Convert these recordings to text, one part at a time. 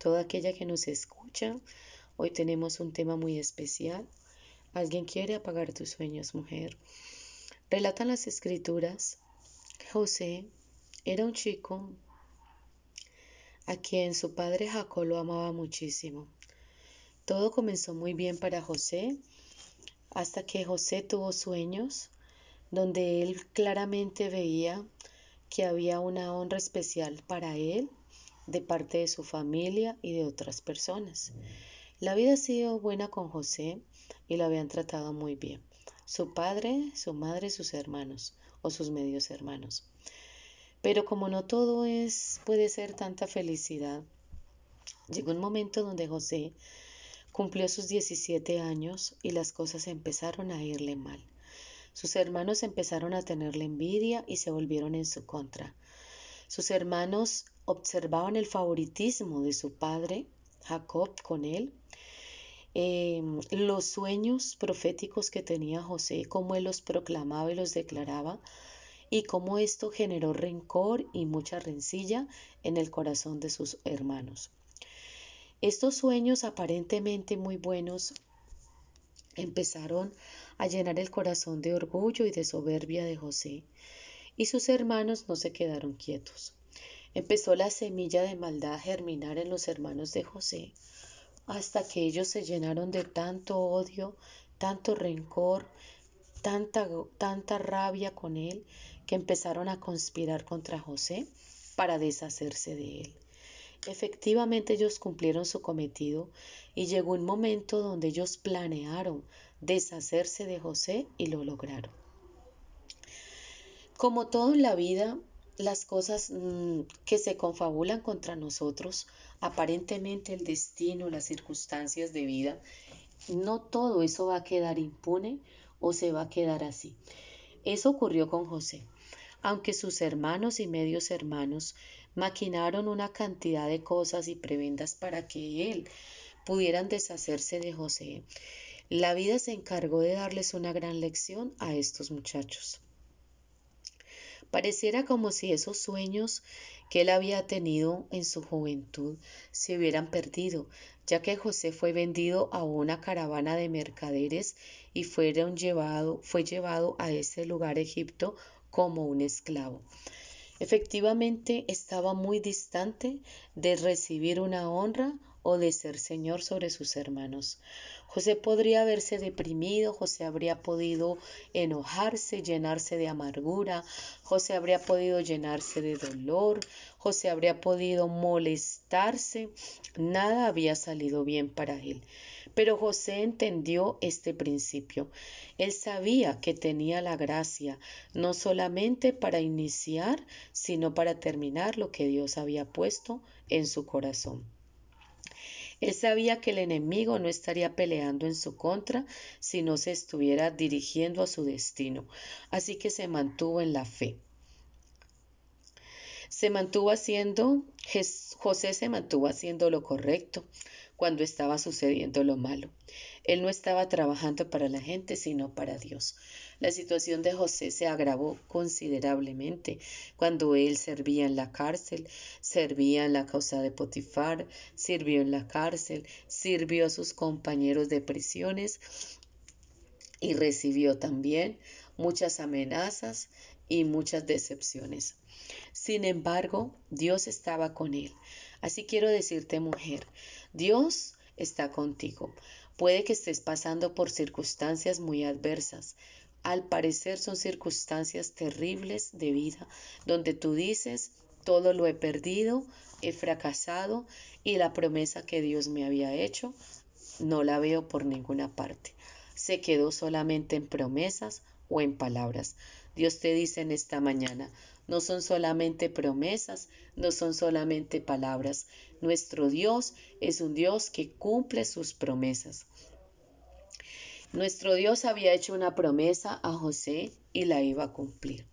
toda aquella que nos escucha. Hoy tenemos un tema muy especial. ¿Alguien quiere apagar tus sueños, mujer? Relatan las escrituras. José era un chico a quien su padre Jacob lo amaba muchísimo. Todo comenzó muy bien para José hasta que José tuvo sueños donde él claramente veía que había una honra especial para él de parte de su familia y de otras personas. La vida ha sido buena con José y lo habían tratado muy bien. Su padre, su madre, sus hermanos o sus medios hermanos. Pero como no todo es puede ser tanta felicidad, llegó un momento donde José Cumplió sus 17 años y las cosas empezaron a irle mal. Sus hermanos empezaron a tenerle envidia y se volvieron en su contra. Sus hermanos observaban el favoritismo de su padre, Jacob, con él, em, los sueños proféticos que tenía José, cómo él los proclamaba y los declaraba, y cómo esto generó rencor y mucha rencilla en el corazón de sus hermanos. Estos sueños aparentemente muy buenos empezaron a llenar el corazón de orgullo y de soberbia de José, y sus hermanos no se quedaron quietos. Empezó la semilla de maldad a germinar en los hermanos de José, hasta que ellos se llenaron de tanto odio, tanto rencor, tanta, tanta rabia con él, que empezaron a conspirar contra José para deshacerse de él. Efectivamente ellos cumplieron su cometido y llegó un momento donde ellos planearon deshacerse de José y lo lograron. Como todo en la vida, las cosas mm, que se confabulan contra nosotros, aparentemente el destino, las circunstancias de vida, no todo eso va a quedar impune o se va a quedar así. Eso ocurrió con José. Aunque sus hermanos y medios hermanos maquinaron una cantidad de cosas y prebendas para que él pudieran deshacerse de José. La vida se encargó de darles una gran lección a estos muchachos. Pareciera como si esos sueños que él había tenido en su juventud se hubieran perdido, ya que José fue vendido a una caravana de mercaderes y fueron llevado, fue llevado a ese lugar Egipto como un esclavo. Efectivamente estaba muy distante de recibir una honra o de ser señor sobre sus hermanos. José podría haberse deprimido, José habría podido enojarse, llenarse de amargura, José habría podido llenarse de dolor, José habría podido molestarse, nada había salido bien para él. Pero José entendió este principio. Él sabía que tenía la gracia no solamente para iniciar, sino para terminar lo que Dios había puesto en su corazón. Él sabía que el enemigo no estaría peleando en su contra, sino se estuviera dirigiendo a su destino. Así que se mantuvo en la fe. Se mantuvo haciendo, José se mantuvo haciendo lo correcto cuando estaba sucediendo lo malo. Él no estaba trabajando para la gente, sino para Dios. La situación de José se agravó considerablemente cuando él servía en la cárcel, servía en la causa de Potifar, sirvió en la cárcel, sirvió a sus compañeros de prisiones y recibió también muchas amenazas y muchas decepciones. Sin embargo, Dios estaba con él. Así quiero decirte, mujer, Dios está contigo. Puede que estés pasando por circunstancias muy adversas. Al parecer son circunstancias terribles de vida, donde tú dices, todo lo he perdido, he fracasado y la promesa que Dios me había hecho no la veo por ninguna parte. Se quedó solamente en promesas o en palabras. Dios te dice en esta mañana, no son solamente promesas, no son solamente palabras. Nuestro Dios es un Dios que cumple sus promesas. Nuestro Dios había hecho una promesa a José y la iba a cumplir.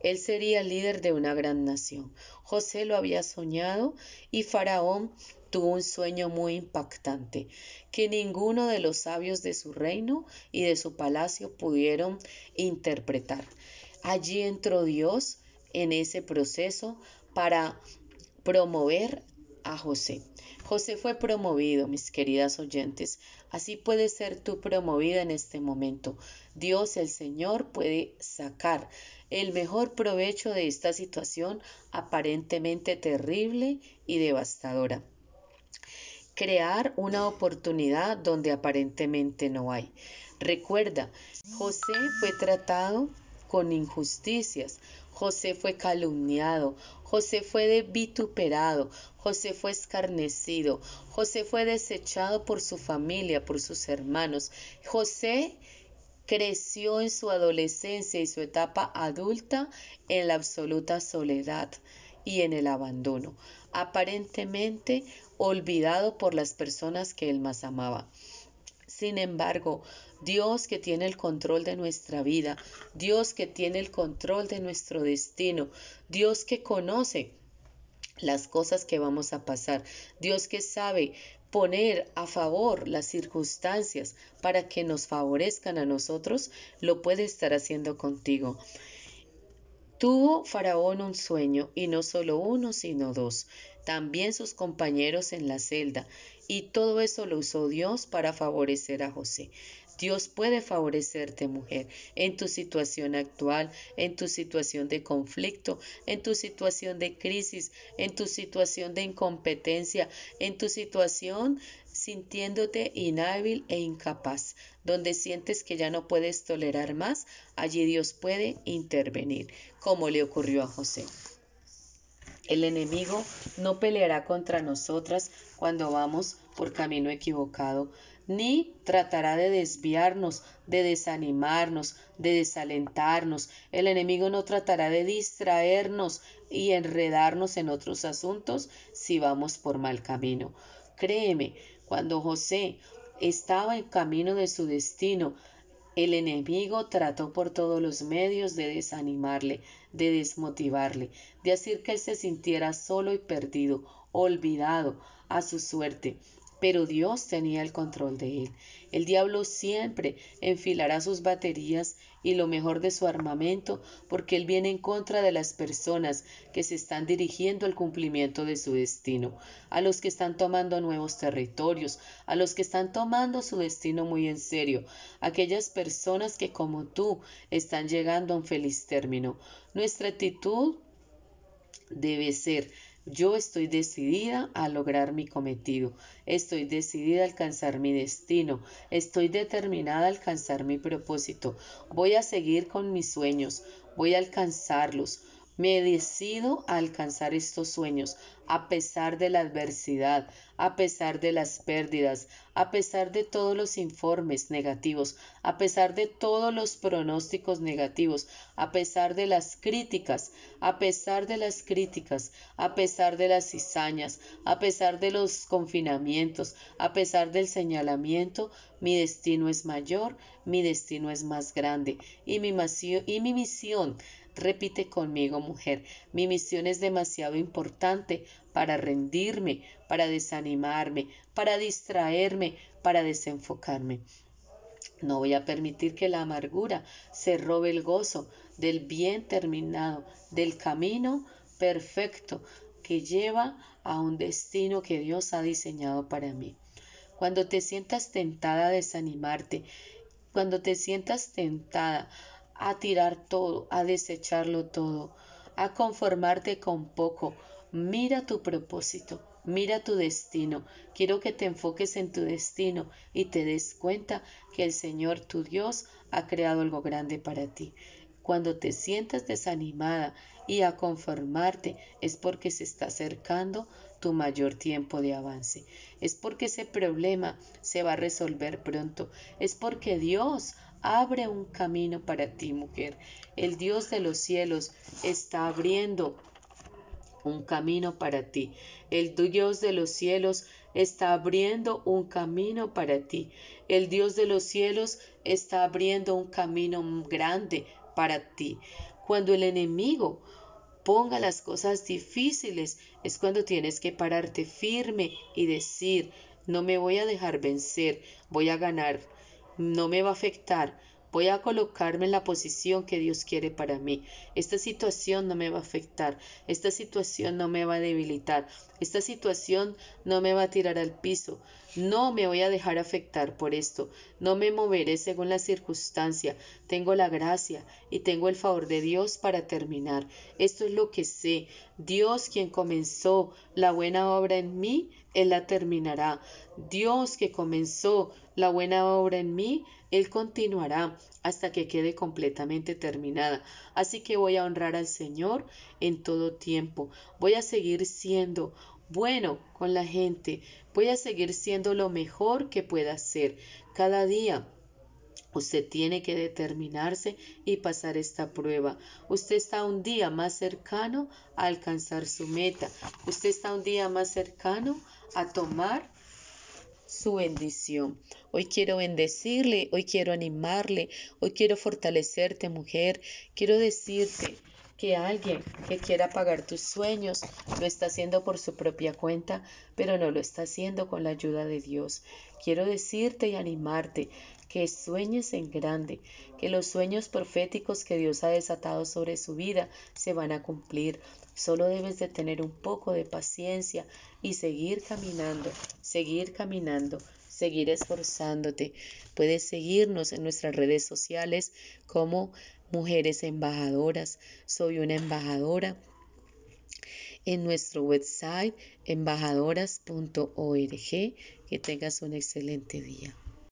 Él sería el líder de una gran nación. José lo había soñado y Faraón tuvo un sueño muy impactante que ninguno de los sabios de su reino y de su palacio pudieron interpretar. Allí entró Dios en ese proceso para promover a José. José fue promovido, mis queridas oyentes. Así puede ser tú promovida en este momento. Dios el Señor puede sacar el mejor provecho de esta situación aparentemente terrible y devastadora. Crear una oportunidad donde aparentemente no hay. Recuerda, José fue tratado con injusticias, José fue calumniado, José fue vituperado, José fue escarnecido, José fue desechado por su familia, por sus hermanos. José creció en su adolescencia y su etapa adulta en la absoluta soledad y en el abandono, aparentemente olvidado por las personas que él más amaba. Sin embargo, Dios que tiene el control de nuestra vida, Dios que tiene el control de nuestro destino, Dios que conoce las cosas que vamos a pasar, Dios que sabe poner a favor las circunstancias para que nos favorezcan a nosotros, lo puede estar haciendo contigo. Tuvo Faraón un sueño, y no solo uno, sino dos, también sus compañeros en la celda, y todo eso lo usó Dios para favorecer a José. Dios puede favorecerte, mujer, en tu situación actual, en tu situación de conflicto, en tu situación de crisis, en tu situación de incompetencia, en tu situación sintiéndote inhábil e incapaz, donde sientes que ya no puedes tolerar más, allí Dios puede intervenir, como le ocurrió a José. El enemigo no peleará contra nosotras cuando vamos por camino equivocado, ni tratará de desviarnos, de desanimarnos, de desalentarnos. El enemigo no tratará de distraernos y enredarnos en otros asuntos si vamos por mal camino. Créeme, cuando José estaba en camino de su destino, el enemigo trató por todos los medios de desanimarle, de desmotivarle, de hacer que él se sintiera solo y perdido, olvidado a su suerte pero Dios tenía el control de él. El diablo siempre enfilará sus baterías y lo mejor de su armamento porque él viene en contra de las personas que se están dirigiendo al cumplimiento de su destino, a los que están tomando nuevos territorios, a los que están tomando su destino muy en serio, aquellas personas que como tú están llegando a un feliz término. Nuestra actitud debe ser yo estoy decidida a lograr mi cometido, estoy decidida a alcanzar mi destino, estoy determinada a alcanzar mi propósito, voy a seguir con mis sueños, voy a alcanzarlos, me decido a alcanzar estos sueños a pesar de la adversidad, a pesar de las pérdidas, a pesar de todos los informes negativos, a pesar de todos los pronósticos negativos, a pesar de las críticas, a pesar de las críticas, a pesar de las cizañas, a pesar de los confinamientos, a pesar del señalamiento, mi destino es mayor, mi destino es más grande y mi, y mi misión Repite conmigo, mujer, mi misión es demasiado importante para rendirme, para desanimarme, para distraerme, para desenfocarme. No voy a permitir que la amargura se robe el gozo del bien terminado, del camino perfecto que lleva a un destino que Dios ha diseñado para mí. Cuando te sientas tentada a desanimarte, cuando te sientas tentada a tirar todo, a desecharlo todo, a conformarte con poco. Mira tu propósito, mira tu destino. Quiero que te enfoques en tu destino y te des cuenta que el Señor tu Dios ha creado algo grande para ti. Cuando te sientas desanimada y a conformarte es porque se está acercando tu mayor tiempo de avance. Es porque ese problema se va a resolver pronto. Es porque Dios abre un camino para ti, mujer. El Dios de los cielos está abriendo un camino para ti. El Dios de los cielos está abriendo un camino para ti. El Dios de los cielos está abriendo un camino grande para ti. Cuando el enemigo ponga las cosas difíciles, es cuando tienes que pararte firme y decir, no me voy a dejar vencer, voy a ganar, no me va a afectar, Voy a colocarme en la posición que Dios quiere para mí. Esta situación no me va a afectar. Esta situación no me va a debilitar. Esta situación no me va a tirar al piso. No me voy a dejar afectar por esto. No me moveré según la circunstancia. Tengo la gracia y tengo el favor de Dios para terminar. Esto es lo que sé. Dios quien comenzó la buena obra en mí, Él la terminará. Dios que comenzó la buena obra en mí, Él continuará hasta que quede completamente terminada. Así que voy a honrar al Señor en todo tiempo. Voy a seguir siendo bueno con la gente. Voy a seguir siendo lo mejor que pueda ser. Cada día Usted tiene que determinarse y pasar esta prueba. Usted está un día más cercano a alcanzar su meta. Usted está un día más cercano a tomar su bendición. Hoy quiero bendecirle, hoy quiero animarle, hoy quiero fortalecerte, mujer. Quiero decirte que alguien que quiera pagar tus sueños lo está haciendo por su propia cuenta, pero no lo está haciendo con la ayuda de Dios. Quiero decirte y animarte que sueñes en grande, que los sueños proféticos que Dios ha desatado sobre su vida se van a cumplir. Solo debes de tener un poco de paciencia y seguir caminando, seguir caminando, seguir esforzándote. Puedes seguirnos en nuestras redes sociales como Mujeres Embajadoras. Soy una embajadora en nuestro website embajadoras.org. Que tengas un excelente día.